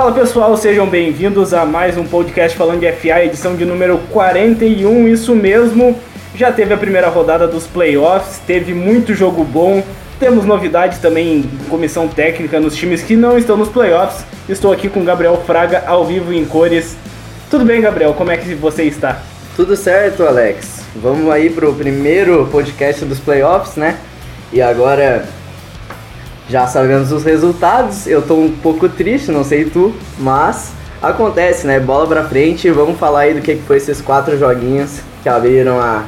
Fala pessoal, sejam bem-vindos a mais um podcast falando de FA, edição de número 41, isso mesmo. Já teve a primeira rodada dos playoffs, teve muito jogo bom, temos novidades também em comissão técnica nos times que não estão nos playoffs. Estou aqui com Gabriel Fraga ao vivo em cores. Tudo bem, Gabriel? Como é que você está? Tudo certo, Alex. Vamos aí pro primeiro podcast dos playoffs, né? E agora já sabemos os resultados. Eu tô um pouco triste, não sei tu, mas acontece, né? Bola pra frente. Vamos falar aí do que foi esses quatro joguinhos que abriram a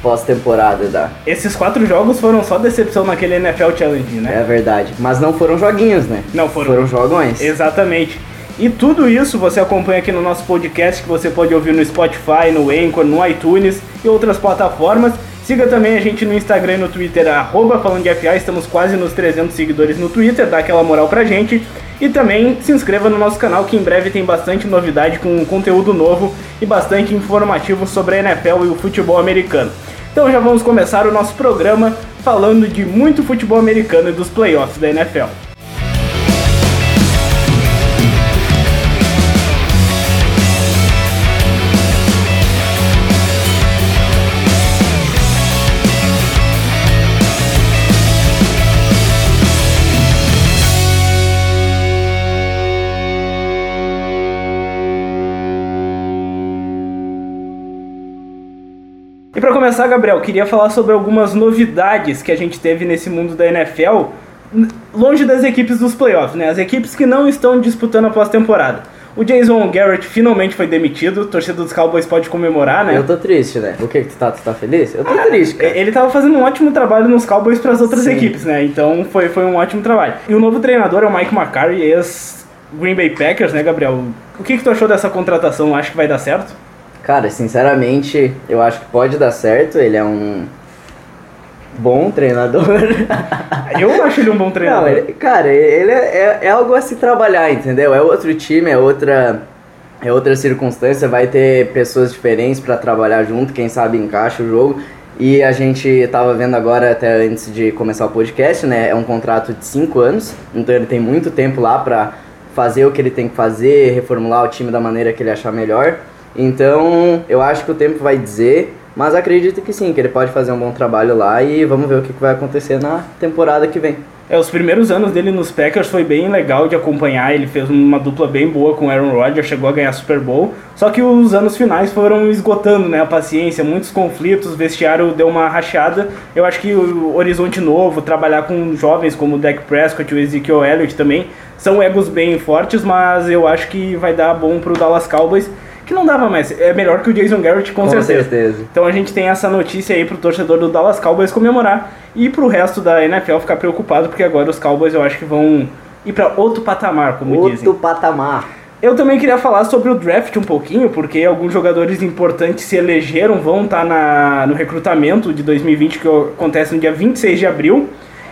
pós-temporada da. Esses quatro jogos foram só decepção naquele NFL Challenge, né? É verdade. Mas não foram joguinhos, né? Não foram. Foram jogões. Exatamente. E tudo isso você acompanha aqui no nosso podcast que você pode ouvir no Spotify, no Anchor, no iTunes e outras plataformas. Siga também a gente no Instagram e no Twitter, arroba falando de FA, estamos quase nos 300 seguidores no Twitter, dá aquela moral pra gente. E também se inscreva no nosso canal que em breve tem bastante novidade com conteúdo novo e bastante informativo sobre a NFL e o futebol americano. Então já vamos começar o nosso programa falando de muito futebol americano e dos playoffs da NFL. Para começar, Gabriel, queria falar sobre algumas novidades que a gente teve nesse mundo da NFL, longe das equipes dos playoffs, né? As equipes que não estão disputando a pós-temporada. O Jason Garrett finalmente foi demitido, o torcedor dos Cowboys pode comemorar, né? Eu tô triste, né? O que que tu tá? Tu tá feliz? Eu tô ah, triste, cara. Ele tava fazendo um ótimo trabalho nos Cowboys para as outras Sim. equipes, né? Então foi, foi um ótimo trabalho. E o novo treinador é o Mike McCarthy, ex Green Bay Packers, né, Gabriel? O que que tu achou dessa contratação? Acho que vai dar certo? Cara, sinceramente, eu acho que pode dar certo. Ele é um bom treinador. eu acho ele um bom treinador. Não, ele, cara, ele é, é, é, algo a se trabalhar, entendeu? É outro time, é outra, é outra circunstância. Vai ter pessoas diferentes para trabalhar junto, quem sabe encaixa o jogo. E a gente tava vendo agora, até antes de começar o podcast, né? É um contrato de 5 anos, então ele tem muito tempo lá para fazer o que ele tem que fazer, reformular o time da maneira que ele achar melhor. Então, eu acho que o tempo vai dizer, mas acredito que sim, que ele pode fazer um bom trabalho lá e vamos ver o que vai acontecer na temporada que vem. É, os primeiros anos dele nos Packers foi bem legal de acompanhar, ele fez uma dupla bem boa com Aaron Rodgers, chegou a ganhar Super Bowl, só que os anos finais foram esgotando né, a paciência, muitos conflitos, o vestiário deu uma rachada. Eu acho que o horizonte novo, trabalhar com jovens como o Dak Prescott e o Ezekiel Elliott também, são egos bem fortes, mas eu acho que vai dar bom para o Dallas Cowboys que não dava mais. É melhor que o Jason Garrett, com, com certeza. certeza. Então a gente tem essa notícia aí pro torcedor do Dallas Cowboys comemorar e pro resto da NFL ficar preocupado, porque agora os Cowboys eu acho que vão ir para outro patamar, como outro dizem. Outro patamar. Eu também queria falar sobre o draft um pouquinho, porque alguns jogadores importantes se elegeram, vão estar tá na, no recrutamento de 2020 que acontece no dia 26 de abril.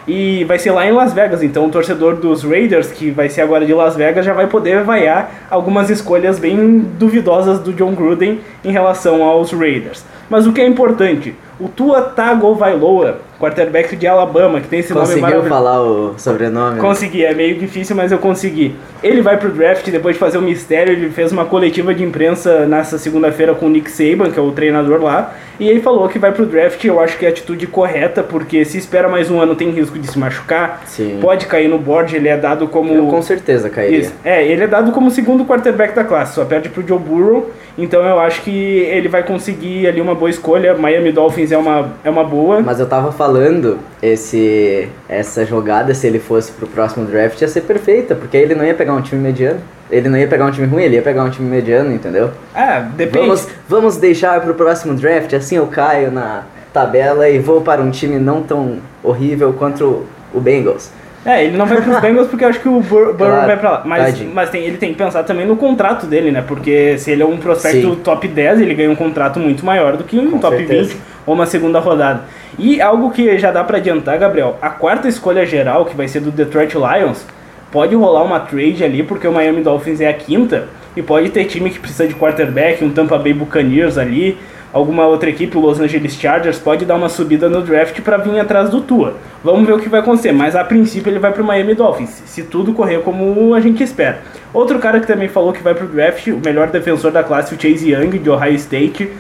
E vai ser lá em Las Vegas, então o torcedor dos Raiders, que vai ser agora de Las Vegas, já vai poder vaiar algumas escolhas bem duvidosas do John Gruden em relação aos Raiders. Mas o que é importante, o Tua Tagovailoa, quarterback de Alabama, que tem esse Conseguiu nome maravilhoso. falar o sobrenome? Consegui, é meio difícil, mas eu consegui. Ele vai pro draft depois de fazer o mistério, ele fez uma coletiva de imprensa nessa segunda-feira com o Nick Saban, que é o treinador lá, e ele falou que vai pro draft, eu acho que é a atitude correta, porque se espera mais um ano tem risco de se machucar, Sim. pode cair no board, ele é dado como... Eu com certeza cairia. Isso. É, ele é dado como segundo quarterback da classe, só perde pro Joe Burrow, então eu acho que ele vai conseguir ali uma boa escolha, Miami Dolphins é uma, é uma boa. Mas eu tava falando, esse essa jogada, se ele fosse pro próximo draft, ia ser perfeita, porque ele não ia pegar um time mediano. Ele não ia pegar um time ruim, ele ia pegar um time mediano, entendeu? É, depende. Vamos, vamos deixar pro próximo draft, assim eu caio na tabela e vou para um time não tão horrível quanto o Bengals. É, ele não vai pros Bengals porque eu acho que o Burrow claro, vai pra lá. Mas, mas tem, ele tem que pensar também no contrato dele, né? Porque se ele é um prospecto Sim. top 10, ele ganha um contrato muito maior do que um Com top certeza. 20 ou uma segunda rodada. E algo que já dá para adiantar, Gabriel, a quarta escolha geral, que vai ser do Detroit Lions, pode rolar uma trade ali, porque o Miami Dolphins é a quinta, e pode ter time que precisa de quarterback, um Tampa Bay Buccaneers ali, alguma outra equipe, o Los Angeles Chargers, pode dar uma subida no draft para vir atrás do Tua. Vamos ver o que vai acontecer, mas a princípio ele vai para o Miami Dolphins, se tudo correr como a gente espera. Outro cara que também falou que vai para o draft, o melhor defensor da classe, o Chase Young, de Ohio State.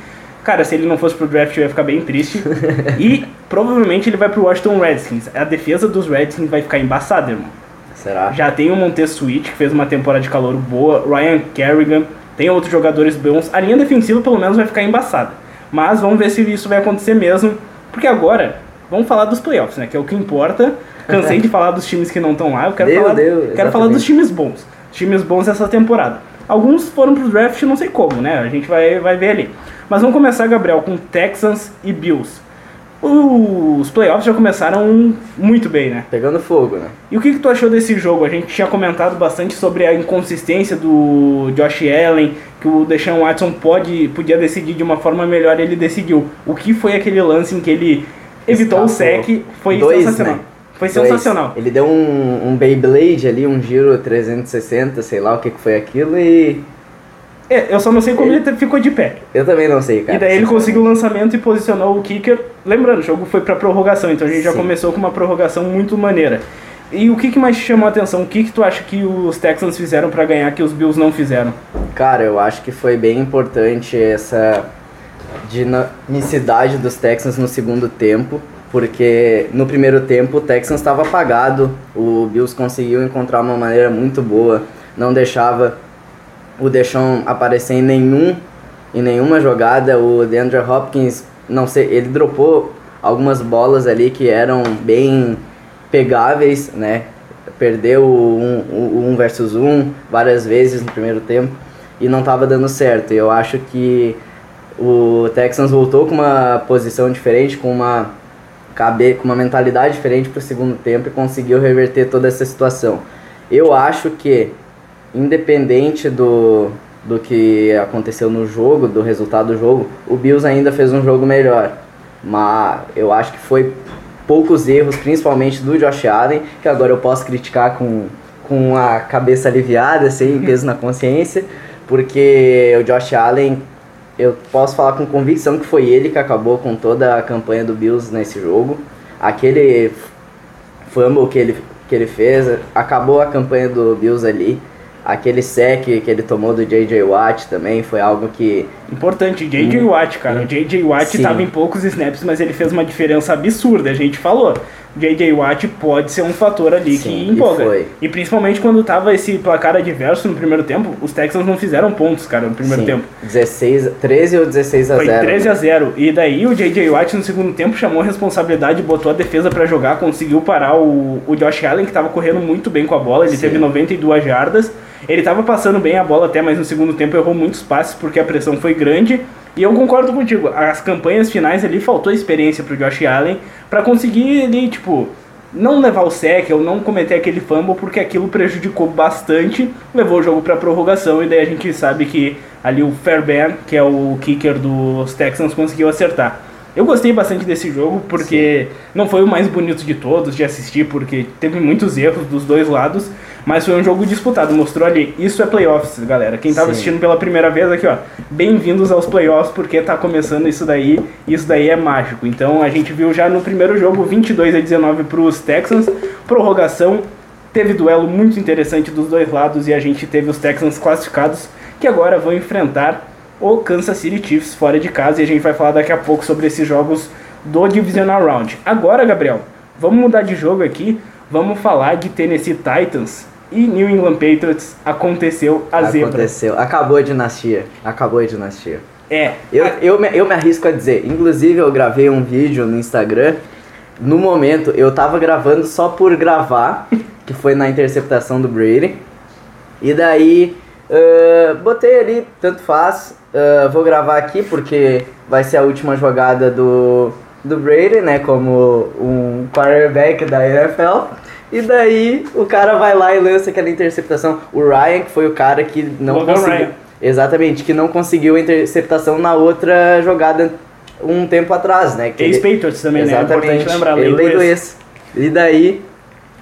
Cara, se ele não fosse pro draft, eu ia ficar bem triste. e provavelmente ele vai pro Washington Redskins. A defesa dos Redskins vai ficar embaçada, irmão. Será? Já tem o Montez Sweet, que fez uma temporada de calor boa, Ryan Kerrigan, tem outros jogadores bons. A linha defensiva, pelo menos, vai ficar embaçada. Mas vamos ver se isso vai acontecer mesmo. Porque agora, vamos falar dos playoffs, né? Que é o que importa. Cansei de falar dos times que não estão lá. Eu quero, Meu falar, Deus, quero falar dos times bons. Times bons essa temporada. Alguns foram pro draft, não sei como, né? A gente vai, vai ver ali. Mas vamos começar, Gabriel, com Texans e Bills. Os playoffs já começaram muito bem, né? Pegando fogo, né? E o que, que tu achou desse jogo? A gente tinha comentado bastante sobre a inconsistência do Josh Allen, que o Deshaun Watson pode, podia decidir de uma forma melhor e ele decidiu. O que foi aquele lance em que ele evitou Escapou. o sec? Foi Dois, sensacional. né? Foi Dois. sensacional. Ele deu um, um Beyblade ali, um giro 360, sei lá o que, que foi aquilo, e É, eu só não sei como ele te- ficou de pé. eu também não sei, cara. E daí ele conseguiu o lançamento e posicionou o kicker. Lembrando, o jogo foi pra prorrogação, então a gente já Sim. começou com uma prorrogação muito maneira. E o que, que mais te chamou a atenção? O que, que tu acha que os Texans fizeram pra ganhar que os Bills não fizeram? Cara, eu acho que foi bem importante essa dinamicidade dos Texans no segundo tempo, porque no primeiro tempo o Texans estava apagado, o Bills conseguiu encontrar uma maneira muito boa, não deixava o Deshaun aparecer em nenhum em nenhuma jogada, o DeAndre Hopkins, não sei, ele dropou algumas bolas ali que eram bem pegáveis, né? Perdeu um, um, um versus um várias vezes no primeiro tempo e não estava dando certo. Eu acho que o Texans voltou com uma posição diferente, com uma cabe, com uma mentalidade diferente para o segundo tempo e conseguiu reverter toda essa situação. Eu acho que independente do do que aconteceu no jogo, do resultado do jogo, o Bills ainda fez um jogo melhor. Mas eu acho que foi poucos erros, principalmente do Josh Allen, que agora eu posso criticar com, com a cabeça aliviada, sem peso na consciência, porque o Josh Allen, eu posso falar com convicção que foi ele que acabou com toda a campanha do Bills nesse jogo. Aquele fumble que ele, que ele fez, acabou a campanha do Bills ali. Aquele sec que ele tomou do J.J. Watt também foi algo que Importante, J.J. Watt, cara. O J.J. Watt estava em poucos snaps, mas ele fez uma diferença absurda. A gente falou. J.J. Watt pode ser um fator ali Sim, que e empolga. foi. E principalmente quando tava esse placar adverso no primeiro tempo, os Texans não fizeram pontos, cara, no primeiro sim, tempo. 16, 13 ou 16 a Foi 0. 13 a 0. E daí o J.J. Watt no segundo tempo chamou a responsabilidade, botou a defesa pra jogar, conseguiu parar o, o Josh Allen, que tava correndo muito bem com a bola. Ele Sim. teve 92 jardas. Ele tava passando bem a bola até, mas no segundo tempo errou muitos passes porque a pressão foi grande. E eu concordo contigo, as campanhas finais ali faltou experiência pro Josh Allen pra conseguir ele, tipo, não levar o sec ou não cometer aquele fumble, porque aquilo prejudicou bastante, levou o jogo pra prorrogação e daí a gente sabe que ali o Fairbairn, que é o kicker dos Texans, conseguiu acertar. Eu gostei bastante desse jogo porque não foi o mais bonito de todos de assistir, porque teve muitos erros dos dois lados, mas foi um jogo disputado, mostrou ali, isso é playoffs, galera. Quem tava Sim. assistindo pela primeira vez aqui, ó, bem-vindos aos playoffs, porque tá começando isso daí, isso daí é mágico. Então a gente viu já no primeiro jogo 22 a 19 pros Texans, prorrogação, teve duelo muito interessante dos dois lados e a gente teve os Texans classificados que agora vão enfrentar o Kansas City Chiefs fora de casa e a gente vai falar daqui a pouco sobre esses jogos do Divisional Round. Agora, Gabriel, vamos mudar de jogo aqui, vamos falar de Tennessee Titans e New England Patriots. Aconteceu a zebra. Aconteceu. Acabou a dinastia. Acabou a dinastia. É, Eu, eu, me, eu me arrisco a dizer, inclusive eu gravei um vídeo no Instagram. No momento eu tava gravando só por gravar, que foi na interceptação do Brady. E daí ah, botei ali, tanto faz. ah, vou gravar aqui porque vai ser a última jogada do, do Brady, né? Como um quarterback da NFL. E daí o cara vai lá e lança aquela interceptação. O Ryan, que foi o cara que não Logan conseguiu. Ryan. Exatamente, que não conseguiu a interceptação na outra jogada um tempo atrás, né? Que ex-Patriots também, né? É Exatamente. importante lembrar. lei do lei do ex. ex. E daí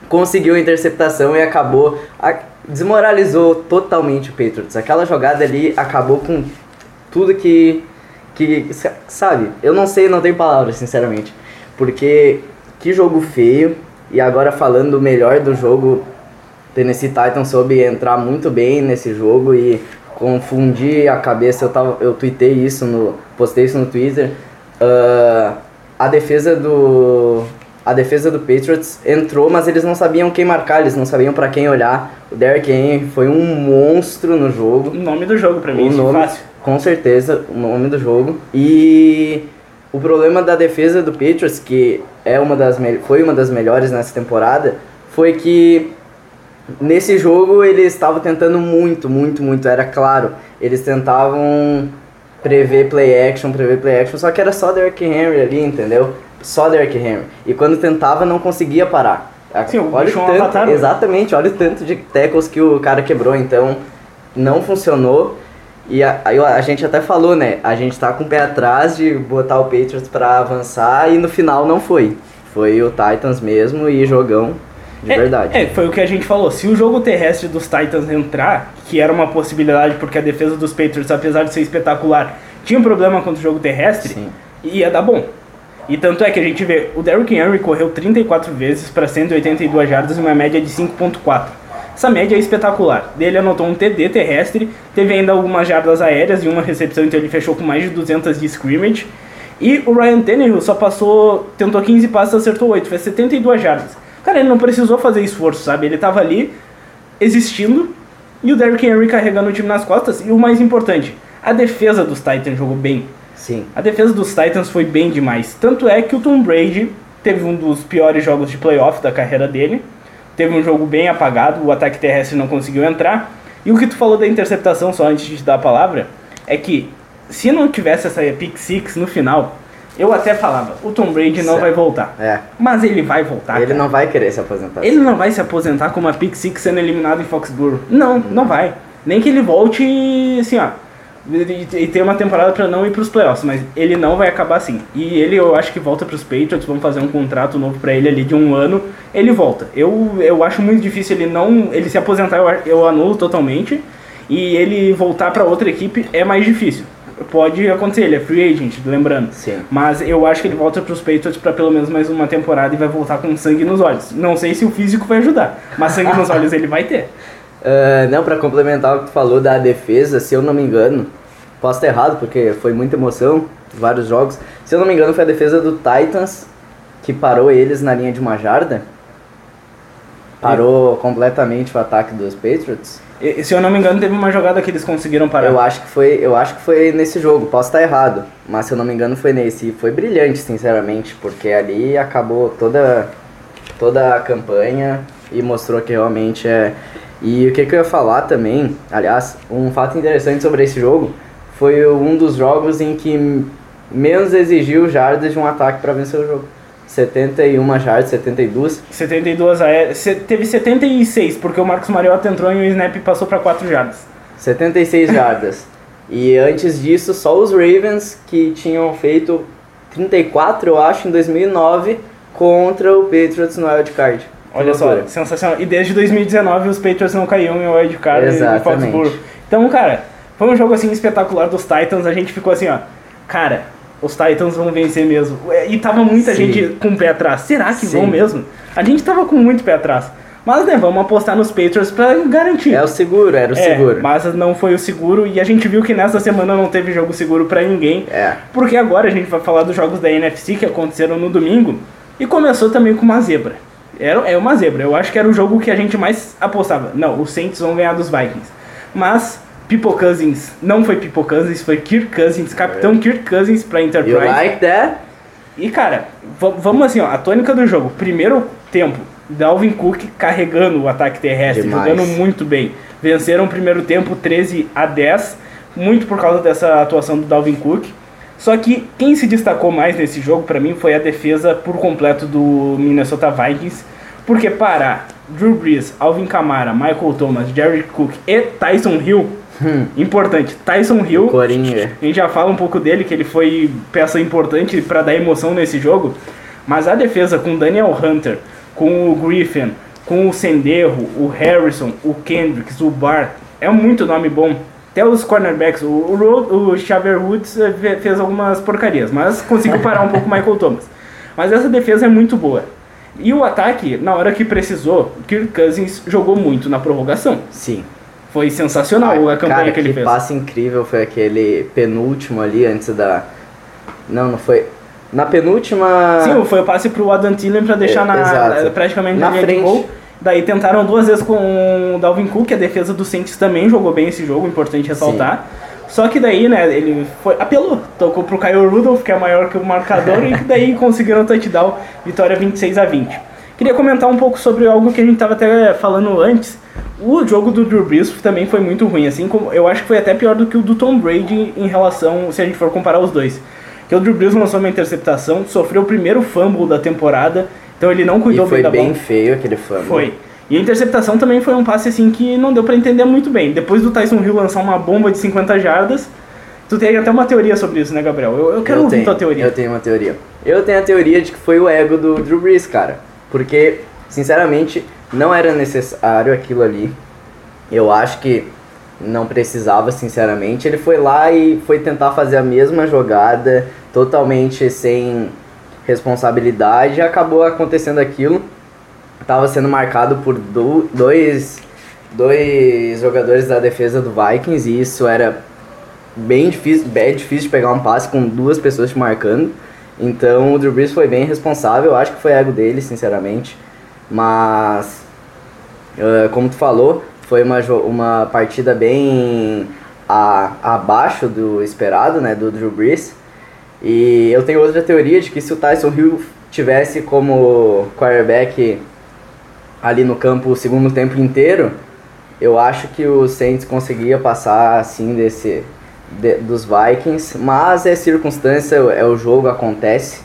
conseguiu a interceptação e acabou. a- desmoralizou totalmente o Patriots. Aquela jogada ali acabou com tudo que, que, sabe, eu não sei, não tenho palavras, sinceramente. Porque que jogo feio. E agora falando o melhor do jogo, Tennessee Titans soube entrar muito bem nesse jogo e confundir a cabeça. Eu, tava, eu tuitei isso, no, postei isso no Twitter. Uh, a defesa do a defesa do Patriots entrou, mas eles não sabiam quem marcar, eles não sabiam para quem olhar. O Derrick Henry foi um monstro no jogo. O nome do jogo para mim, o nome, fácil. Com certeza, o nome do jogo. E o problema da defesa do Patriots, que é uma das foi uma das melhores nessa temporada, foi que nesse jogo eles estavam tentando muito, muito, muito, era claro. Eles tentavam prever play action, prever play action, só que era só Derrick Henry ali, entendeu? Só Derrick Henry. E quando tentava não conseguia parar. Sim, olha o tanto, né? exatamente, olha o tanto de tackles que o cara quebrou, então não funcionou. E a, a, a, gente até falou, né? A gente tá com o pé atrás de botar o Patriots para avançar e no final não foi. Foi o Titans mesmo e jogão de é, verdade. É, foi o que a gente falou. Se o jogo terrestre dos Titans entrar, que era uma possibilidade porque a defesa dos Patriots, apesar de ser espetacular, tinha um problema contra o jogo terrestre, Sim. ia dar bom. E tanto é que a gente vê, o Derrick Henry correu 34 vezes para 182 jardas e uma média de 5.4. Essa média é espetacular. Ele anotou um TD terrestre, teve ainda algumas jardas aéreas e uma recepção, então ele fechou com mais de 200 de scrimmage. E o Ryan Tannehill só passou, tentou 15 passos, acertou 8, fez 72 jardas. Cara, ele não precisou fazer esforço, sabe? Ele tava ali existindo e o Derrick Henry carregando o time nas costas. E o mais importante, a defesa dos Titans jogou bem. Sim. A defesa dos Titans foi bem demais. Tanto é que o Tom Brady teve um dos piores jogos de playoff da carreira dele teve um jogo bem apagado, o ataque terrestre não conseguiu entrar. E o que tu falou da interceptação, só antes de te dar a palavra, é que se não tivesse essa pick six no final, eu até falava, o Tom Brady não certo. vai voltar. É. Mas ele vai voltar. Ele cara. não vai querer se aposentar. Ele não vai se aposentar com uma pick six sendo eliminado em Foxborough. Não, não vai. Nem que ele volte assim, ó e ter uma temporada para não ir para os playoffs, mas ele não vai acabar assim. E ele, eu acho que volta para os Patriots, vão fazer um contrato novo para ele ali de um ano, ele volta. Eu, eu acho muito difícil ele não, ele se aposentar, eu, eu anulo totalmente, e ele voltar para outra equipe é mais difícil. Pode acontecer, ele é free agent, lembrando. Sim. Mas eu acho que ele volta para os Patriots para pelo menos mais uma temporada e vai voltar com sangue nos olhos. Não sei se o físico vai ajudar, mas sangue nos olhos ele vai ter. Uh, não, para complementar o que tu falou da defesa, se eu não me engano, Posso estar errado, porque foi muita emoção, vários jogos. Se eu não me engano, foi a defesa do Titans que parou eles na linha de uma jarda. Parou e... completamente o ataque dos Patriots. E, se eu não me engano, teve uma jogada que eles conseguiram parar. Eu acho que foi, eu acho que foi nesse jogo. Posso estar errado, mas se eu não me engano, foi nesse. E foi brilhante, sinceramente, porque ali acabou toda toda a campanha e mostrou que realmente é. E o que, que eu ia falar também, aliás, um fato interessante sobre esse jogo foi um dos jogos em que menos exigiu jardas de um ataque para vencer o jogo. 71 jardas, 72. 72 aéreas. Teve 76, porque o Marcos Mariota entrou e o snap passou para 4 jardas. 76 jardas. E antes disso, só os Ravens que tinham feito 34, eu acho, em 2009 contra o Patriots no Wild Card. Olha só, sensacional. E desde 2019 os Patriots não caíam em Wild Card Exatamente. Foxborough. Então, cara, foi um jogo assim espetacular dos Titans, a gente ficou assim, ó, cara, os Titans vão vencer mesmo. E tava muita Sim. gente com o pé atrás. Será que Sim. vão mesmo? A gente tava com muito pé atrás. Mas né, vamos apostar nos Patriots para garantir. É o seguro, era o é, seguro. Mas não foi o seguro e a gente viu que nessa semana não teve jogo seguro para ninguém. É. Porque agora a gente vai falar dos jogos da NFC que aconteceram no domingo e começou também com uma zebra. Era, é uma zebra. Eu acho que era o jogo que a gente mais apostava. Não, os Saints vão ganhar dos Vikings. Mas People Cousins não foi People Cousins, foi Kirk Cousins, capitão é. Kirk Cousins pra Enterprise. You like that? E cara, vamos assim, ó, a tônica do jogo. Primeiro tempo, Dalvin Cook carregando o ataque terrestre, Demais. jogando muito bem. Venceram o primeiro tempo 13 a 10, muito por causa dessa atuação do Dalvin Cook. Só que quem se destacou mais nesse jogo para mim foi a defesa por completo do Minnesota Vikings, porque para Drew Brees, Alvin Kamara, Michael Thomas, Jerry Cook e Tyson Hill Hum. Importante, Tyson Hill. Coringa. A gente já fala um pouco dele, que ele foi peça importante para dar emoção nesse jogo. Mas a defesa com Daniel Hunter, com o Griffin, com o Senderro, o Harrison, o Kendricks, o Bar, é muito nome bom. Até os cornerbacks, o, o, o Xavier Woods eh, fez algumas porcarias, mas conseguiu parar um pouco o Michael Thomas. Mas essa defesa é muito boa. E o ataque, na hora que precisou, Kirk Cousins jogou muito na prorrogação. Sim. Foi sensacional a, a campanha cara, que ele que fez. passe incrível foi aquele penúltimo ali antes da. Não, não foi. Na penúltima. Sim, foi o passe pro Adam Thielen pra deixar É, na, exato. praticamente Na frente. gol. Daí tentaram duas vezes com o Dalvin Cook, a defesa do Saints também jogou bem esse jogo, importante ressaltar. Só que daí, né, ele foi, apelou, tocou pro Kyle Rudolph, que é maior que o marcador, e daí conseguiram o touchdown, vitória 26 a 20. Queria comentar um pouco sobre algo que a gente tava até falando antes. O jogo do Drew Brees também foi muito ruim, assim como eu acho que foi até pior do que o do Tom Brady em relação, se a gente for comparar os dois. Que o Drew Brees lançou uma interceptação, sofreu o primeiro fumble da temporada, então ele não E cuidou foi bem da bem bola. feio aquele fumble. Foi. E a interceptação também foi um passe assim que não deu pra entender muito bem. Depois do Tyson Hill lançar uma bomba de 50 jardas, tu tem até uma teoria sobre isso, né, Gabriel? Eu, eu quero eu ouvir tenho, tua teoria. Eu tenho uma teoria. Eu tenho a teoria de que foi o ego do Drew Brees, cara. Porque, sinceramente, não era necessário aquilo ali. Eu acho que não precisava, sinceramente. Ele foi lá e foi tentar fazer a mesma jogada, totalmente sem responsabilidade, e acabou acontecendo aquilo. Tava sendo marcado por do- dois, dois jogadores da defesa do Vikings, e isso era bem difícil, bem difícil de pegar um passe com duas pessoas te marcando. Então o Drew Brees foi bem responsável, acho que foi ego dele, sinceramente. Mas, eh, como tu falou, foi uma, uma partida bem a, abaixo do esperado, né, do Drew Brees. E eu tenho outra teoria de que se o Tyson Hill tivesse como quarterback ali no campo o segundo tempo inteiro, eu acho que o Saints conseguia passar assim desse de- dos Vikings, mas é circunstância, é o jogo, acontece.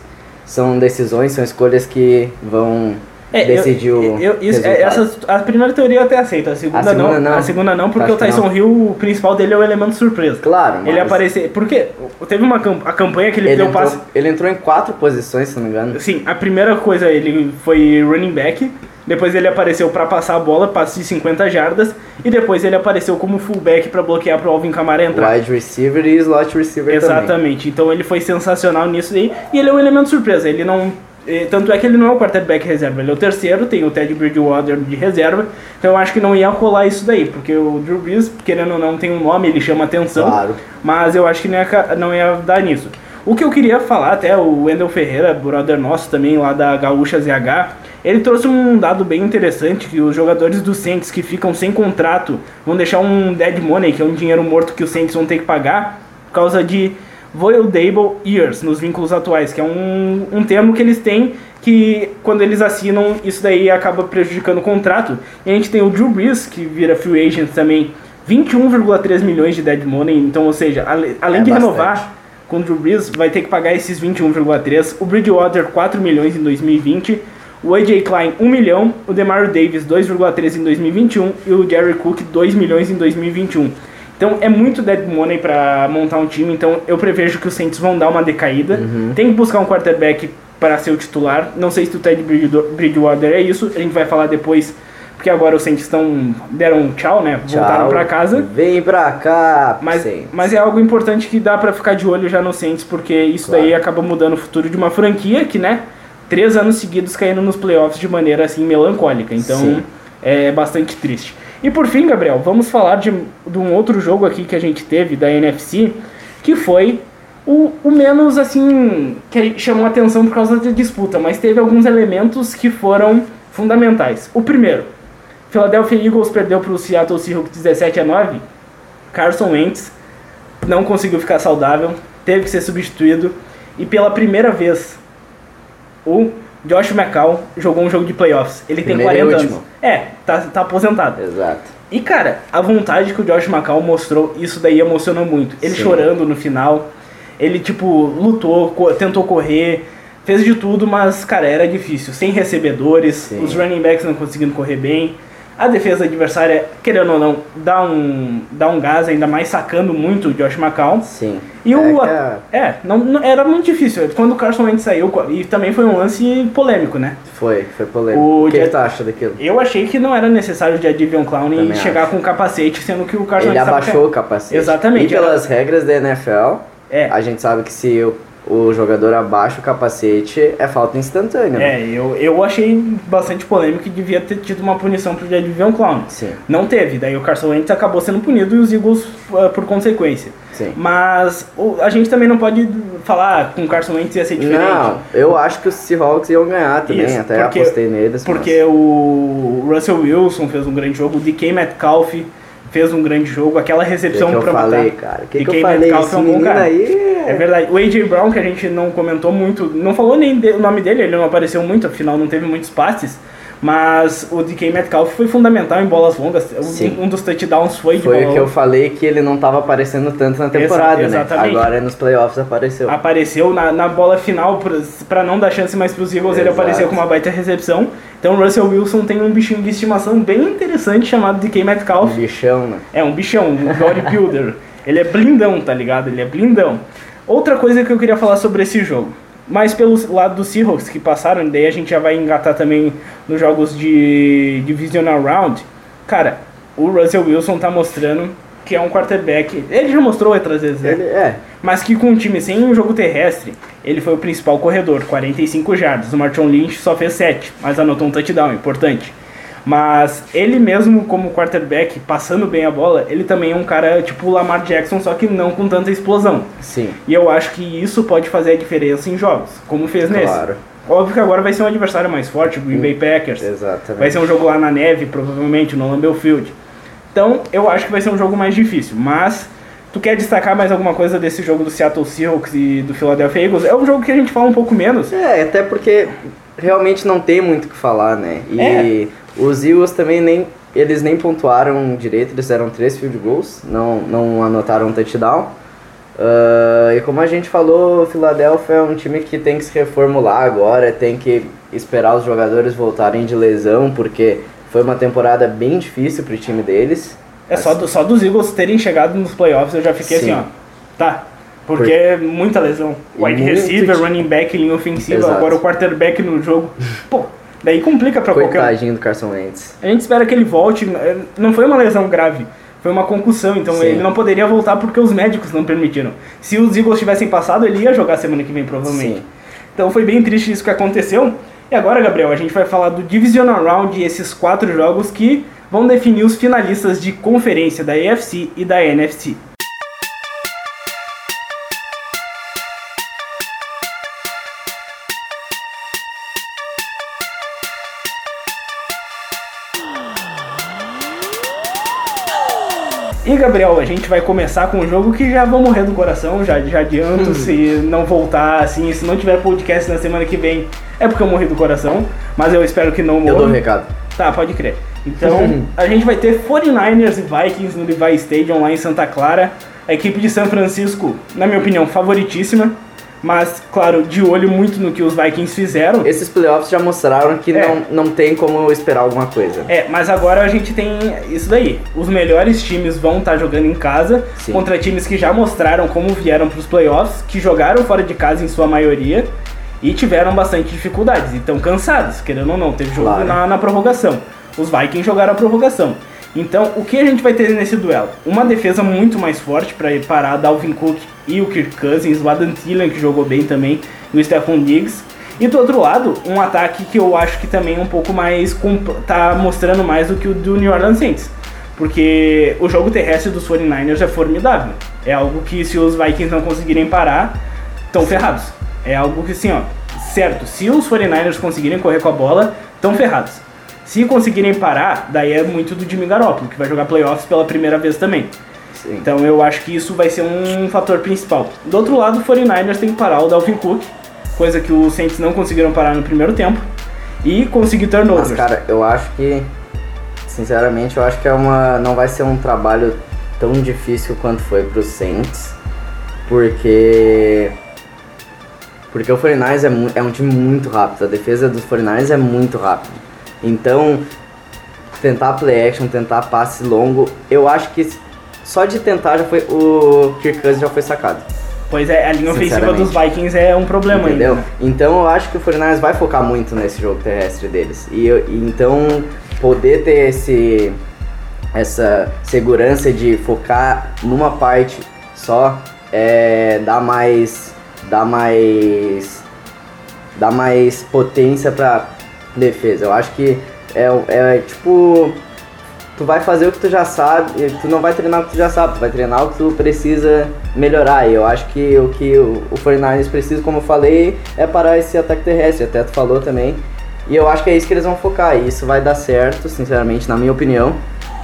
São decisões, são escolhas que vão É, decidir eu, o eu, isso, é, essa, a primeira teoria eu até aceito, a segunda, A segunda não, não. A segunda não, porque o Tyson não. Hill, o principal dele é o elemento surpresa. Claro, mas Ele aparecer. Porque teve uma a campanha que ele, ele deu entrou, passe. ele entrou em quatro posições, se não me engano. Sim, a primeira coisa ele foi running back, depois ele apareceu pra passar a bola, passe de 50 jardas, e depois ele apareceu como fullback pra bloquear pro Alvin Kamara entrar. Wide receiver e slot receiver também. Exatamente. Então ele foi sensacional nisso aí. E ele é um elemento surpresa. Ele não. eh, Tanto é que ele não é o quarterback reserva, ele é o terceiro, tem o Ted Bridgewater de reserva. Então eu acho que não ia rolar isso daí, porque o Drew Brees, querendo ou não, tem um nome, ele chama atenção. Claro. Mas eu acho que não ia, não ia dar nisso. O que eu queria falar, até o Wendel Ferreira, brother nosso também, lá da Gaúcha ZH, ele trouxe um dado bem interessante, que os jogadores do Saints que ficam sem contrato vão deixar um dead money, que é um dinheiro morto que os Saints vão ter que pagar, por causa de voidable years, nos vínculos atuais, que é um, um termo que eles têm que quando eles assinam, isso daí acaba prejudicando o contrato. E a gente tem o Drew Brees, que vira free agent também, 21,3 milhões de dead money, então, ou seja, ale- além É de bastante. renovar com o Drew Brees, vai ter que pagar esses 21,3. O Bridgewater, 4 milhões em 2020. O AJ Klein, 1 milhão. O Demario Davis, 2,3 em 2021. E o Jerry Cook, 2 milhões em 2021. Então é muito dead money para montar um time. Então eu prevejo que os Saints vão dar uma decaída. Tem que buscar um quarterback para ser o titular. Não sei se o Ted Bridgewater é isso. A gente vai falar depois. Porque agora os Saints estão, deram um tchau, né? Voltaram Tchau. para casa. Vem pra cá, Mas, Saints. mas é algo importante que dá pra ficar de olho já no Saints, porque isso Claro. daí acaba mudando o futuro de uma franquia que, né, três anos seguidos caindo nos playoffs de maneira assim melancólica. Então Sim. é bastante triste. E por fim, Gabriel, vamos falar de, de um outro jogo aqui que a gente teve da NFC, que foi o, o menos assim que chamou atenção por causa da disputa, mas teve alguns elementos que foram fundamentais. O primeiro, Philadelphia Eagles perdeu para o Seattle Seahawks 17 a 9. Carson Wentz não conseguiu ficar saudável, teve que ser substituído e pela primeira vez o Josh McCown jogou um jogo de playoffs. Ele tem Primeiro e 40 último. anos. É, tá, tá aposentado. Exato. E cara, a vontade que o Josh McCown mostrou, isso daí emocionou muito. Ele Sim. chorando no final, ele tipo lutou, co- tentou correr, fez de tudo, mas cara, era difícil. Sem recebedores, Sim. os running backs não conseguindo correr bem. A defesa adversária, querendo ou não, dá um, dá um gás, ainda mais sacando muito o Josh McCown. Sim. E é o. que a- É, não, não- era muito difícil. Quando o Carson Wentz saiu, e também foi um lance polêmico, né? Foi, foi polêmico. O O que Jet- tu acha daquilo? Eu achei que não era necessário de Adivion Clown e Também chegar acho. com capacete, sendo que o Carson Ele Wentz abaixou o capacete. Exatamente, E pelas regras da NFL, É. a gente sabe que se o, o jogador abaixa o capacete, é falta instantânea. né? É, eu, eu achei bastante polêmico e devia ter tido uma punição pro Jadivion Clown. Sim, Não teve, daí o Carson Wentz acabou sendo punido e os Eagles uh, por consequência. sim. Mas o- a gente também não pode falar "Ah, com o Carson Wentz ia ser diferente. Não, eu acho que os Seahawks iam ganhar também, Isso, até porque- apostei neles. Porque o Russell Wilson fez um grande jogo, o DK Metcalf fez um grande jogo, aquela recepção que, que eu pra falei, matar. cara? Que, que DK eu falei? Metcalf é um bom cara. aí... É verdade. O AJ Brown, que a gente não comentou muito, não falou nem de- o nome dele, ele não apareceu muito, afinal não teve muitos passes. Mas o DK Metcalf foi fundamental em bolas longas. Sim. Um dos touchdowns foi de Foi bola o que eu falei que ele não tava aparecendo tanto na temporada, né? exatamente. Agora nos playoffs apareceu. Apareceu na, na bola final para não dar chance mais para os Eagles, ele Exato. apareceu com uma baita recepção. Então o Russell Wilson tem um bichinho de estimação bem interessante chamado DK Um Metcalf. bichão, né? É um bichão, um bodybuilder. ele é blindão, tá ligado? Ele é blindão. Outra coisa que eu queria falar sobre esse jogo. Mas pelo lado dos Seahawks que passaram, daí a gente já vai engatar também nos jogos de Divisional Round. Cara, o Russell Wilson tá mostrando que é um quarterback. Ele já mostrou outras vezes, né? Ele, é, Mas que com um time sem um jogo terrestre, ele foi o principal corredor, 45 jardas. O Martin Lynch só fez 7, mas anotou um touchdown, importante. Mas ele mesmo como quarterback, passando bem a bola, ele também é um cara tipo o Lamar Jackson, só que não com tanta explosão. sim, E eu acho que isso pode fazer a diferença em jogos, como fez nesse. claro. Óbvio que agora vai ser um adversário mais forte, o Green Bay Packers. Exatamente. Vai ser um jogo lá na neve, provavelmente, no Lambeau Field. Então, eu acho que vai ser um jogo mais difícil. Mas, tu quer destacar mais alguma coisa desse jogo do Seattle Seahawks e do Philadelphia Eagles? É um jogo que a gente fala um pouco menos. É, até porque realmente não tem muito o que falar, né? E É. os Eagles também nem. Eles nem pontuaram direito, eles fizeram três field goals, não, não anotaram touchdown. Ah, e como a gente falou, o Philadelphia é um time que tem que se reformular agora, tem que esperar os jogadores voltarem de lesão, porque foi uma temporada bem difícil pro time deles. É só, do- só dos Eagles terem chegado nos playoffs, eu já fiquei Sim. assim, ó. Tá. Porque é muita lesão. Wide receiver, ti- running back, linha ofensiva, Exato. agora o quarterback no jogo. Pô, daí complica pra qualquer um. Coitadinho do Carson Wentz. A gente espera que ele volte. eh, Não foi uma lesão grave, foi uma concussão. Então Sim. ele não poderia voltar porque os médicos não permitiram. Se os Eagles tivessem passado, ele ia jogar semana que vem, provavelmente. Sim. Então foi bem triste isso que aconteceu. E agora, Gabriel, a gente vai falar do Divisional Round e esses quatro jogos que vão definir os finalistas de conferência da AFC e da NFC. E Gabriel, a gente vai começar com um jogo que já vou morrer do coração, já, já adianto, se não voltar assim, se não tiver podcast na semana que vem, é porque eu morri do coração, mas eu espero que não morra. Eu dou o recado. Tá, pode crer. Então, a gente vai ter 49ers e Vikings no Levi Stadium lá em Santa Clara. A equipe de São Francisco, na minha opinião, favoritíssima. Mas, claro, de olho muito no que os Vikings fizeram. Esses playoffs já mostraram que É. não, não tem como esperar alguma coisa. É, mas agora a gente tem isso daí. Os melhores times vão estar jogando em casa Sim. contra times que já mostraram como vieram para os playoffs, que jogaram fora de casa em sua maioria e tiveram bastante dificuldades. E estão cansados, querendo ou não. Teve jogo Claro. na, na prorrogação. Os Vikings jogaram a prorrogação. Então, o que a gente vai ter nesse duelo? Uma defesa muito mais forte para parar Dalvin Cook e o Kirk Cousins, o Adam Thielen, que jogou bem também, o Stephon Diggs. E do outro lado, um ataque que eu acho que também é um pouco mais. tá mostrando mais do que o do New Orleans Saints. Porque o jogo terrestre dos 49ers é formidável. É algo que se os Vikings não conseguirem parar, estão ferrados. É algo que assim, ó, certo, se os 49ers conseguirem correr com a bola, estão ferrados. Se conseguirem parar, daí é muito do Jimmy Garoppolo, que vai jogar playoffs pela primeira vez também. Sim. Então eu acho que isso vai ser um fator principal. Do outro lado, o 49ers tem que parar o Dalvin Cook, coisa que os Saints não conseguiram parar no primeiro tempo, e conseguir turnovers. Mas, cara, eu acho que, sinceramente, eu acho que é uma, não vai ser um trabalho tão difícil quanto foi pro Saints, porque porque o 49ers é, é um time muito rápido, a defesa dos 49ers é muito rápida. Então, tentar play action, tentar passe longo. Eu acho que só de tentar já foi o Kirk Cousins já foi sacado. Pois é, a linha ofensiva dos Vikings é um problema Entendeu? ainda. Então eu acho que o 49ers vai focar muito nesse jogo terrestre deles. E, eu- e então poder ter esse essa segurança de focar numa parte só é, dá mais dá mais dá mais potência pra defesa. Eu acho que é, é tipo tu vai fazer o que tu já sabe, tu não vai treinar o que tu já sabe, tu vai treinar o que tu precisa melhorar. E eu acho que o que o, o 49ers precisa, como eu falei, é parar esse ataque terrestre, até tu falou também. E eu acho que é isso que eles vão focar, e isso vai dar certo, sinceramente, na minha opinião.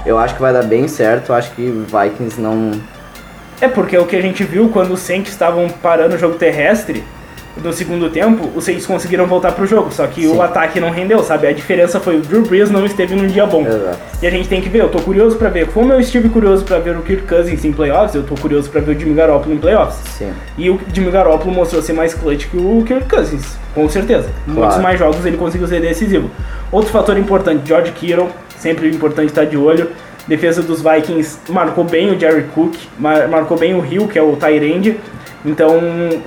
Eu acho que vai dar bem certo, eu acho que Vikings não. É porque o que a gente viu quando os Saints estavam parando o jogo terrestre no segundo tempo, os Saints conseguiram voltar pro jogo, só que Sim. o ataque não rendeu, sabe? A diferença foi o Drew Brees não esteve num dia bom. Exato. E a gente tem que ver, eu tô curioso pra ver. Como eu estive curioso pra ver o Kirk Cousins em playoffs, eu tô curioso pra ver o Jimmy Garoppolo em playoffs. Sim. E o Jimmy Garoppolo mostrou ser mais clutch que o Kirk Cousins, com certeza. Em Muitos Claro. mais jogos ele conseguiu ser decisivo. Outro fator importante, George Kittle, sempre importante estar de olho. Defesa dos Vikings marcou bem o Jerry Cook, mar- marcou bem o Hill, que é o Tyrande. Então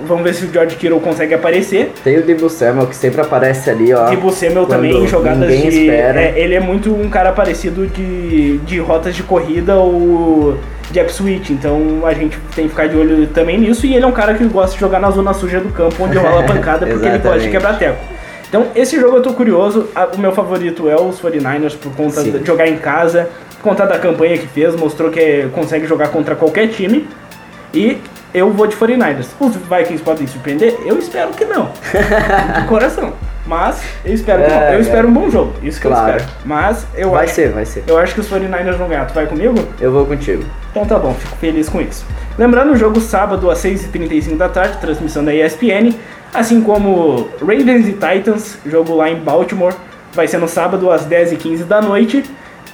vamos ver se o George Kittle consegue aparecer. Tem o Debo Samuel que sempre aparece ali, ó. Tipo o Samuel também em jogadas de. espera. é, ele é muito um cara parecido de, de rotas de corrida ou de switch. Então a gente tem que ficar de olho também nisso. E ele é um cara que gosta de jogar na zona suja do campo, onde rola pancada, porque ele gosta de quebrar teco. Então esse jogo eu tô curioso. O meu favorito é os 49ers por conta Sim. de jogar em casa, por conta da campanha que fez, mostrou que é- consegue jogar contra qualquer time. E eu vou de 49ers. Os Vikings podem surpreender? Eu espero que não. De coração. Mas eu espero que não. É, Eu é. espero um bom jogo. Isso que Claro. eu espero. Mas eu Vai acho, ser, vai ser. eu acho que os 49ers vão ganhar. Tu vai comigo? Eu vou contigo. Então tá bom, fico feliz com isso. Lembrando o jogo sábado às 6h35 da tarde, transmissão da ESPN, assim como Ravens e Titans, jogo lá em Baltimore, vai ser no sábado às 10h15 da noite.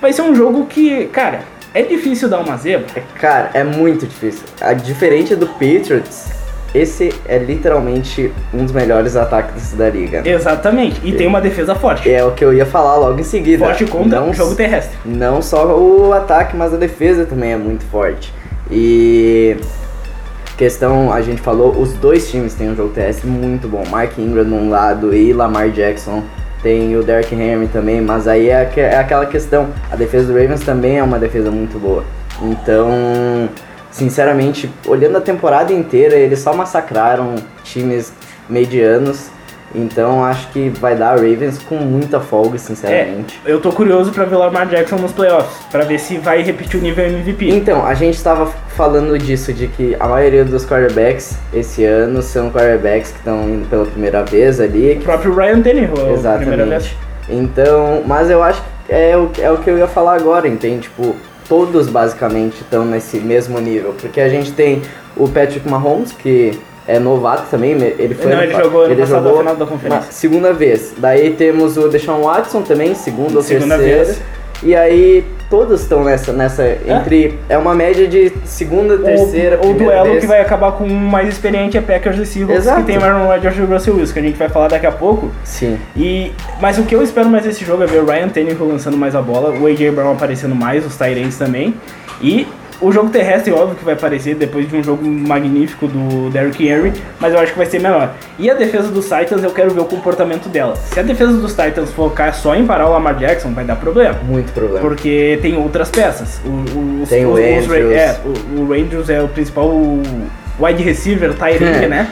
Vai ser um jogo que, cara, é difícil dar uma zebra. Cara, é muito difícil. A diferente do Patriots, esse é literalmente um dos melhores ataques da liga. Exatamente. E tem uma defesa forte. É o que eu ia falar logo em seguida. Forte contra não, o jogo terrestre. não só o ataque, mas a defesa também é muito forte. E questão, a gente falou, os dois times têm um jogo terrestre muito bom. Mark Ingram num lado e Lamar Jackson. Tem o Derrick Henry também, mas aí é, é aquela questão. A defesa do Ravens também é uma defesa muito boa. Então, sinceramente, olhando a temporada inteira, eles só massacraram times medianos. Então acho que vai dar Ravens com muita folga, sinceramente. Eu tô curioso pra ver o Lamar Jackson nos playoffs, pra ver se vai repetir o nível MVP. Então, a gente estava falando disso, de que a maioria dos quarterbacks esse ano são quarterbacks que estão indo pela primeira vez ali. O próprio Ryan Tannehill, a primeira vez. Exatamente. Então, mas eu acho que é o, é o que eu ia falar agora, entende? Tipo, todos basicamente estão nesse mesmo nível. Porque a gente tem o Patrick Mahomes, que é novato também, ele foi Não, ele jogou passado jogou final da conferência. segunda vez. Daí temos o Deshaun Watson também, segunda ou Segunda terceira. vez. E aí todos estão nessa, nessa entre é uma média de segunda, terceira, o, o primeira duelo vez. que vai acabar com o mais experiente é Packers e Seahawks, Exato. que tem o Aaron Rodgers e o Russell Wilson, que a gente vai falar daqui a pouco. Sim. E, mas o que eu espero mais desse jogo é ver o Ryan Tannehill lançando mais a bola, o AJ Brown aparecendo mais, os Tyrants também. E o jogo terrestre, óbvio que vai aparecer depois de um jogo magnífico do Derrick Henry, mas eu acho que vai ser menor. E a defesa dos Titans, eu quero ver o comportamento dela. Se a defesa dos Titans focar só em parar o Lamar Jackson, vai dar problema. Muito problema. Porque tem outras peças. O, os, Tem o os, os Andrews. é, o, o Andrews é o principal wide receiver, tight end, né?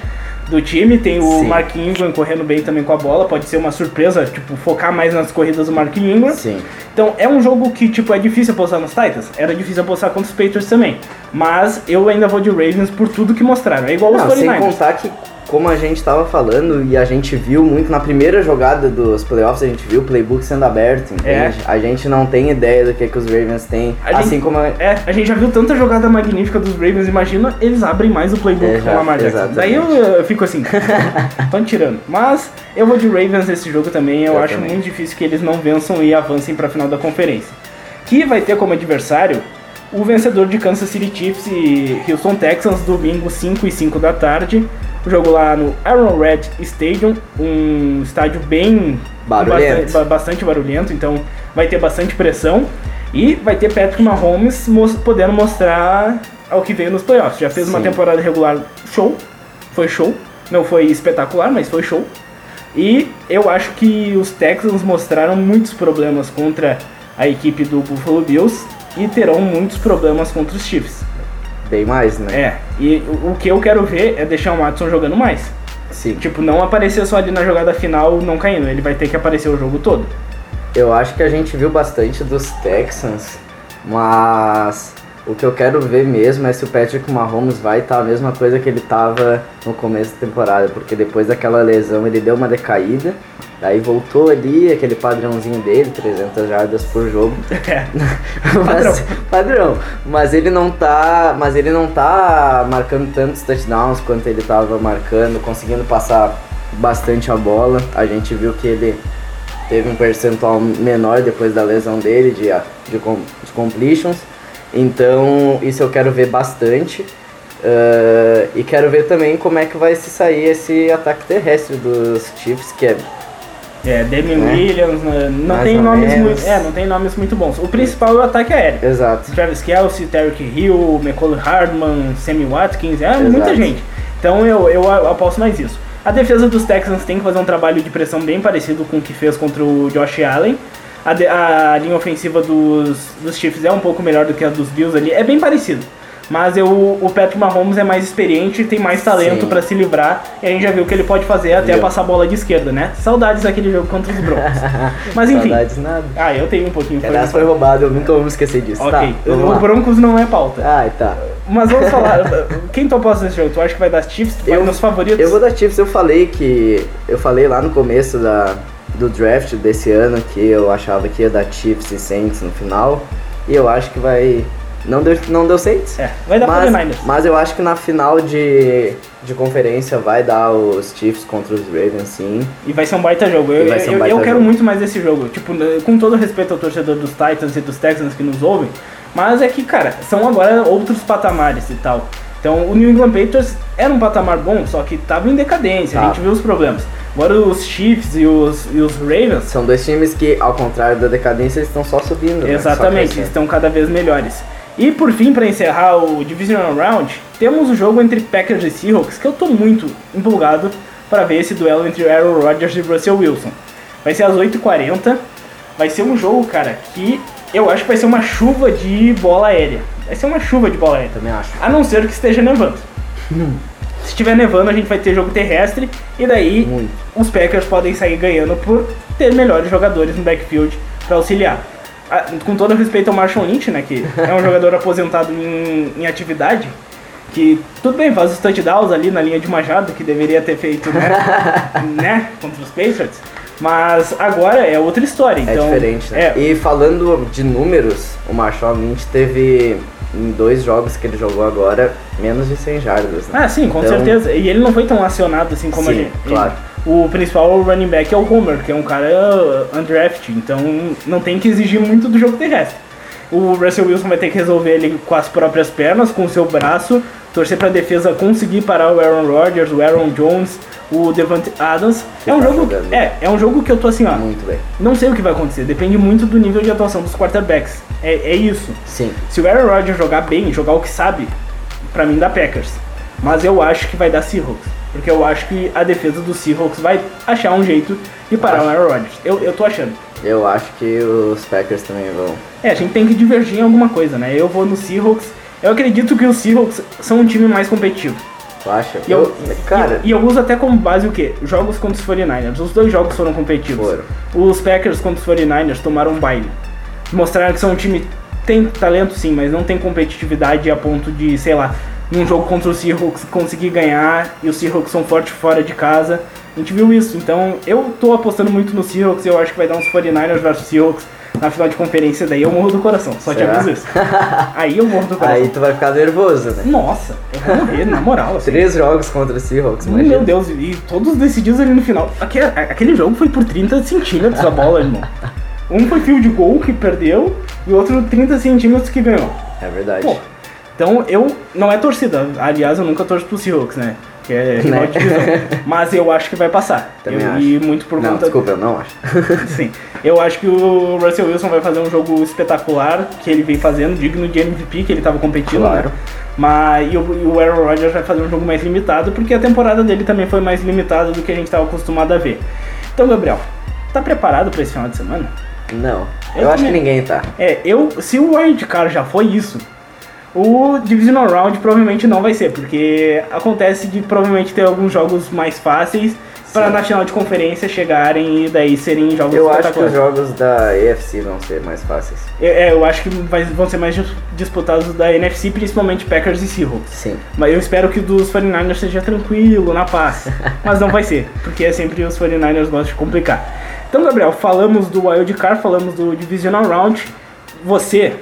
Do time. Tem o Sim. Mark Ingram correndo bem também com a bola. Pode ser uma surpresa, tipo, focar mais nas corridas do Mark Ingram. Sim. Então é um jogo que, tipo, é difícil apostar nos Titans. Era difícil apostar contra os Patriots também. Mas eu ainda vou de Ravens por tudo que mostraram. É igual Não, os sem 49ers. contar que, como a gente tava falando e a gente viu muito na primeira jogada dos playoffs, a gente viu o playbook sendo aberto, entende? A gente não tem ideia do que, que os Ravens têm. É. A assim gente- como. a- É, a gente já viu tanta jogada magnífica dos Ravens, imagina, eles abrem mais o playbook É, com o Lamar Jackson. Daí eu, eu fico assim, tão tirando. Mas eu vou de Ravens nesse jogo também, eu, Eu acho também. muito difícil que eles não vençam e avancem pra final da conferência. Que vai ter como adversário o vencedor de Kansas City Chiefs e Houston Texans, domingo 5 e 5 da tarde. O jogo lá no Arrowhead Stadium, um estádio bem Barulhento. bastante, bastante barulhento, então vai ter bastante pressão e vai ter Patrick Mahomes podendo mostrar ao que veio nos playoffs. Já fez uma Sim. temporada regular show, foi show, não foi espetacular, mas foi show. E eu acho que os Texans mostraram muitos problemas contra a equipe do Buffalo Bills e terão muitos problemas contra os Chiefs. Bem mais, né? É, e o que eu quero ver é deixar o Watson jogando mais. Sim. Tipo, não aparecer só ali na jogada final não caindo, ele vai ter que aparecer o jogo todo. Eu acho que a gente viu bastante dos Texans, mas o que eu quero ver mesmo é se o Patrick Mahomes vai estar a mesma coisa que ele tava no começo da temporada, porque depois daquela lesão ele deu uma decaída, daí voltou ali, aquele padrãozinho dele, 300 jardas por jogo. É. Mas, padrão. Mas ele não tá, mas ele não tá marcando tantos touchdowns quanto ele tava marcando, conseguindo passar bastante a bola. A gente viu que ele teve um percentual menor depois da lesão dele de, de, de completions. Então, isso eu quero ver bastante. Ah, e quero ver também como é que vai se sair esse ataque terrestre dos Chiefs, que é É, Damian Né? Williams, né, não Mais tem nomes menos. muito, é, não tem nomes muito bons. O principal é o ataque aéreo. exato. Travis Kelsey, Tarek Hill, McCall Hardman, Sammy Watkins, é muita Exato. gente. Então eu, eu aposto mais isso. A defesa dos Texans tem que fazer um trabalho de pressão bem parecido com o que fez contra o Josh Allen. A, de- a linha ofensiva dos, dos Chiefs é um pouco melhor do que a dos Bills ali, é bem parecido. Mas eu, o Patrick Mahomes é mais experiente, tem mais talento pra se livrar, e a gente já viu o que ele pode fazer até Viu. passar a bola de esquerda, né? Saudades daquele jogo contra os Broncos. Mas enfim. Saudades nada. Ah, eu tenho um pouquinho. Aliás, foi roubado, eu nunca vou me esquecer disso. Ok, Tá, o lá. Broncos não é pauta. Ai, tá. Mas vamos falar, quem tu aposta nesse jogo? Tu acha que vai dar Chiefs? Tu vai Eu- nos favoritos? Eu vou dar Chiefs, eu falei que. Eu falei lá no começo da, do draft desse ano que eu achava que ia dar Chiefs e Saints no final. E eu acho que vai. Não deu, não deu Saints. É, vai dar mas, 49ers. mas eu acho que na final de, de conferência vai dar os Chiefs contra os Ravens, sim. E vai ser um baita jogo. Eu, um eu, baita eu quero jogo. muito mais esse jogo. Tipo, né, com todo respeito ao torcedor dos Titans e dos Texans que nos ouvem, mas é que, cara, são agora outros patamares e tal. Então, o New England Patriots era um patamar bom, só que tava em decadência, a Tá. gente viu os problemas. Agora os Chiefs e os, e os Ravens, São dois times que, ao contrário da decadência, estão só subindo. né? Exatamente, crescendo. estão cada vez melhores. E por fim, para encerrar o Divisional Round, temos o jogo entre Packers e Seahawks, que eu tô muito empolgado para ver esse duelo entre Aaron Rodgers e Russell Wilson. Vai ser às 8h40, vai ser um jogo, cara, que eu acho que vai ser uma chuva de bola aérea. Vai ser uma chuva de bola aérea. Também acho. A não ser que esteja nevando. Se estiver nevando, a gente vai ter jogo terrestre e daí Muito. os Packers podem sair ganhando por ter melhores jogadores no backfield para auxiliar. Ah, Com todo respeito ao Marshall Lynch, né, que é um jogador aposentado em, em atividade, que tudo bem, faz os touchdowns ali na linha de Majado, que deveria ter feito, né, né contra os Patriots, mas agora é outra história. É Então, diferente, né? é, E falando de números, o Marshall Lynch teve em dois jogos que ele jogou agora menos de 100 jardas, né? Ah, sim, com Então- certeza. E ele não foi tão acionado assim como a Sim, gente. claro. O principal running back é o Homer, que é um cara uh, undrafted, então não tem que exigir muito do jogo terrestre. O Russell Wilson vai ter que resolver ele com as próprias pernas, com o seu braço, torcer pra defesa conseguir parar o Aaron Rodgers, o Aaron Jones, o Devante Adams. É um tá jogo, jogando. é, é um jogo que eu tô assim, ó, Muito bem. não sei o que vai acontecer, depende muito do nível de atuação dos quarterbacks. É, é isso. Sim. Se o Aaron Rodgers jogar bem, jogar o que sabe, pra mim dá Packers. Mas eu acho que vai dar Seahawks. Porque eu acho que a defesa do Seahawks vai achar um jeito de parar o Aaron Rodgers. Eu, eu tô achando. Eu acho que os Packers também vão. É, a gente tem que divergir em alguma coisa, né? Eu vou no Seahawks. Eu acredito que os Seahawks são um time mais competitivo. Tu acha? E eu, cara, e, e eu uso até como base o quê? Jogos contra os 49ers. Os dois jogos foram competitivos. Foram. Os Packers contra os 49ers tomaram um baile. Mostraram que são um time tem talento sim, mas não tem competitividade a ponto de, sei lá, num jogo contra os Seahawks conseguir ganhar e os Seahawks são fortes fora de casa. A gente viu isso, então eu tô apostando muito no Seahawks eu acho que vai dar uns 49ers versus Seahawks na final de conferência, daí eu morro do coração, só te Será? aviso isso. Aí eu morro do coração. aí tu vai ficar nervoso, né? Nossa, eu vou morrer, na moral. Assim. Três jogos contra os Seahawks, Meu imagina. Deus, e todos decididos ali no final. Aquele, aquele jogo foi por 30 centímetros a bola, irmão. Um foi field goal que perdeu e o outro 30 centímetros que ganhou. É verdade. Pô, então eu. Não é torcida. Aliás, eu nunca torço pro Seahawks, né? Que é rival Né? de divisão. Mas eu acho que vai passar. Também Eu- acho. E muito por Não, conta desculpa, eu não acho. Sim. Eu acho que o Russell Wilson vai fazer um jogo espetacular que ele vem fazendo, digno de MVP, que ele estava competindo, Claro. né? Mas e o, o Aaron Rodgers vai fazer um jogo mais limitado, porque a temporada dele também foi mais limitada do que a gente estava acostumado a ver. Então, Gabriel, tá preparado para esse final de semana? Não. Eu Eu, acho que também. ninguém tá. É, eu, se o Wild Card já foi isso, o Divisional Round provavelmente não vai ser, porque acontece de provavelmente ter alguns jogos mais fáceis para Sim. na final de conferência chegarem e daí serem jogos Eu acho que os jogos da EFC vão ser mais fáceis. É, é, eu acho que vai- vão ser mais dis- disputados da NFC, principalmente Packers e Seahawks. Sim. Mas eu espero que o dos 49ers seja tranquilo, na paz. Mas não vai ser, porque é sempre os 49ers gostam de complicar. Então, Gabriel, falamos do Wild Card, falamos do Divisional Round. Você,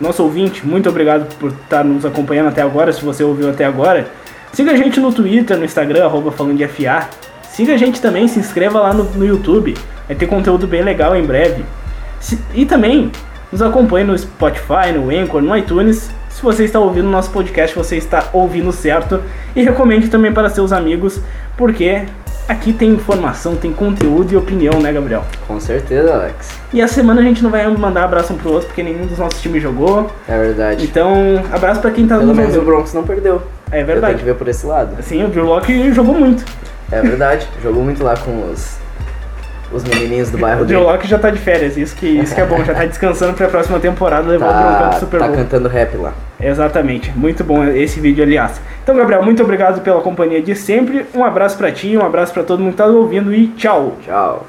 nosso ouvinte, muito obrigado por estar nos acompanhando até agora, se você ouviu até agora. Siga a gente no Twitter, no Instagram, arroba falando de FA. Siga a gente também, se inscreva lá no, no YouTube. Vai ter conteúdo bem legal em breve. Se- e também nos acompanhe no Spotify, no Anchor, no iTunes. Se você está ouvindo nosso podcast, você está ouvindo certo. E recomende também para seus amigos, porque aqui tem informação, tem conteúdo e opinião, né, Gabriel? Com certeza, Alex. E a semana a gente não vai mandar abraço um pro outro, porque nenhum dos nossos times jogou. É verdade. Então, abraço para quem tá Pelo nos menos o. Broncos não perdeu. É verdade. que ver por esse lado. Sim, o Drew Locke jogou muito. É verdade. Jogou muito lá com os, os menininhos do bairro O dele. Locke já tá de férias, isso que, isso que é bom, já tá descansando pra próxima temporada levar o Broncos Tá, pro Super tá Bowl. cantando rap lá. Exatamente, muito bom esse vídeo, aliás. Então, Gabriel, muito obrigado pela companhia de sempre. Um abraço pra ti, um abraço pra todo mundo que tá ouvindo e tchau! Tchau.